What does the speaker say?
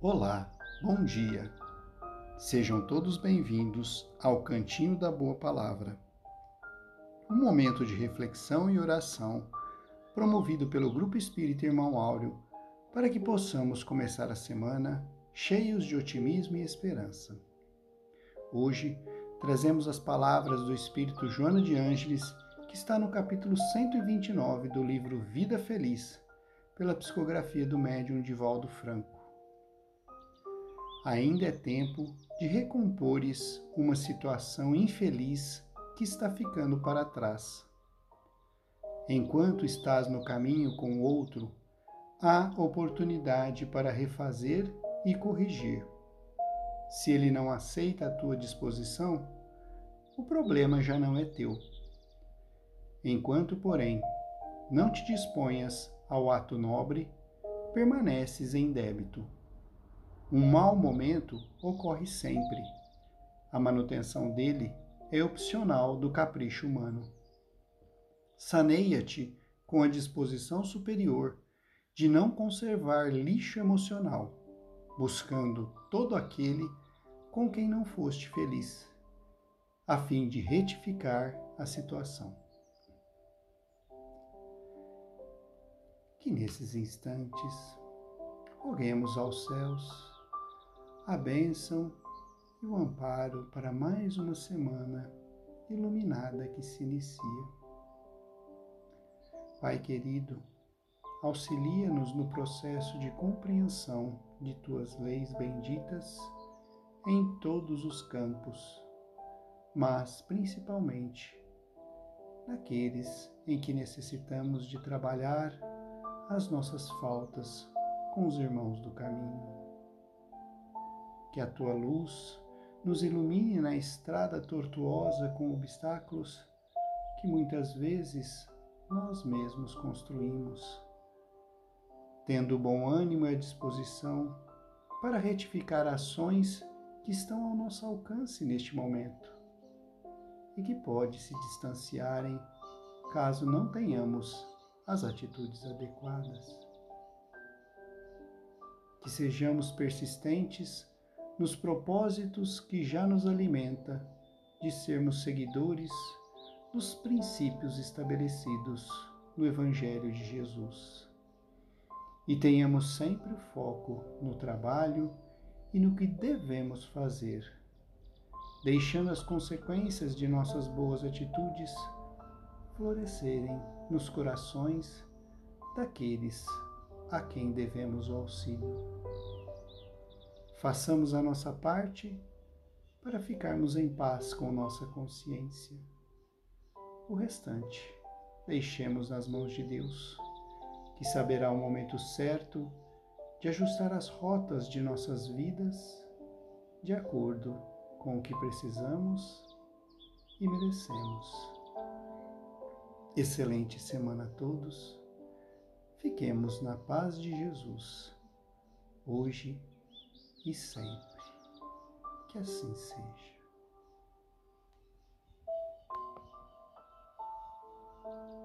Olá, bom dia. Sejam todos bem-vindos ao Cantinho da Boa Palavra. Um momento de reflexão e oração promovido pelo Grupo Espírita Irmão Áureo para que possamos começar a semana cheios de otimismo e esperança. Hoje trazemos as palavras do Espírito Joana de Ângeles, que está no capítulo 129 do livro Vida Feliz, pela psicografia do médium Divaldo Franco ainda é tempo de recompores uma situação infeliz que está ficando para trás. Enquanto estás no caminho com o outro, há oportunidade para refazer e corrigir. Se ele não aceita a tua disposição, o problema já não é teu. Enquanto, porém, não te disponhas ao ato nobre, permaneces em débito. Um mau momento ocorre sempre. A manutenção dele é opcional do capricho humano. Saneia-te com a disposição superior de não conservar lixo emocional, buscando todo aquele com quem não foste feliz, a fim de retificar a situação. Que nesses instantes roguemos aos céus a bênção e o amparo para mais uma semana iluminada que se inicia. Pai querido, auxilia-nos no processo de compreensão de tuas leis benditas em todos os campos, mas principalmente naqueles em que necessitamos de trabalhar as nossas faltas com os irmãos do caminho que a tua luz nos ilumine na estrada tortuosa com obstáculos que muitas vezes nós mesmos construímos, tendo bom ânimo e disposição para retificar ações que estão ao nosso alcance neste momento e que pode se distanciarem caso não tenhamos as atitudes adequadas. Que sejamos persistentes nos propósitos que já nos alimenta de sermos seguidores dos princípios estabelecidos no Evangelho de Jesus. E tenhamos sempre o foco no trabalho e no que devemos fazer, deixando as consequências de nossas boas atitudes florescerem nos corações daqueles a quem devemos o auxílio façamos a nossa parte para ficarmos em paz com nossa consciência. O restante, deixemos nas mãos de Deus, que saberá o momento certo de ajustar as rotas de nossas vidas de acordo com o que precisamos e merecemos. Excelente semana a todos. Fiquemos na paz de Jesus, hoje e sempre. Que assim seja.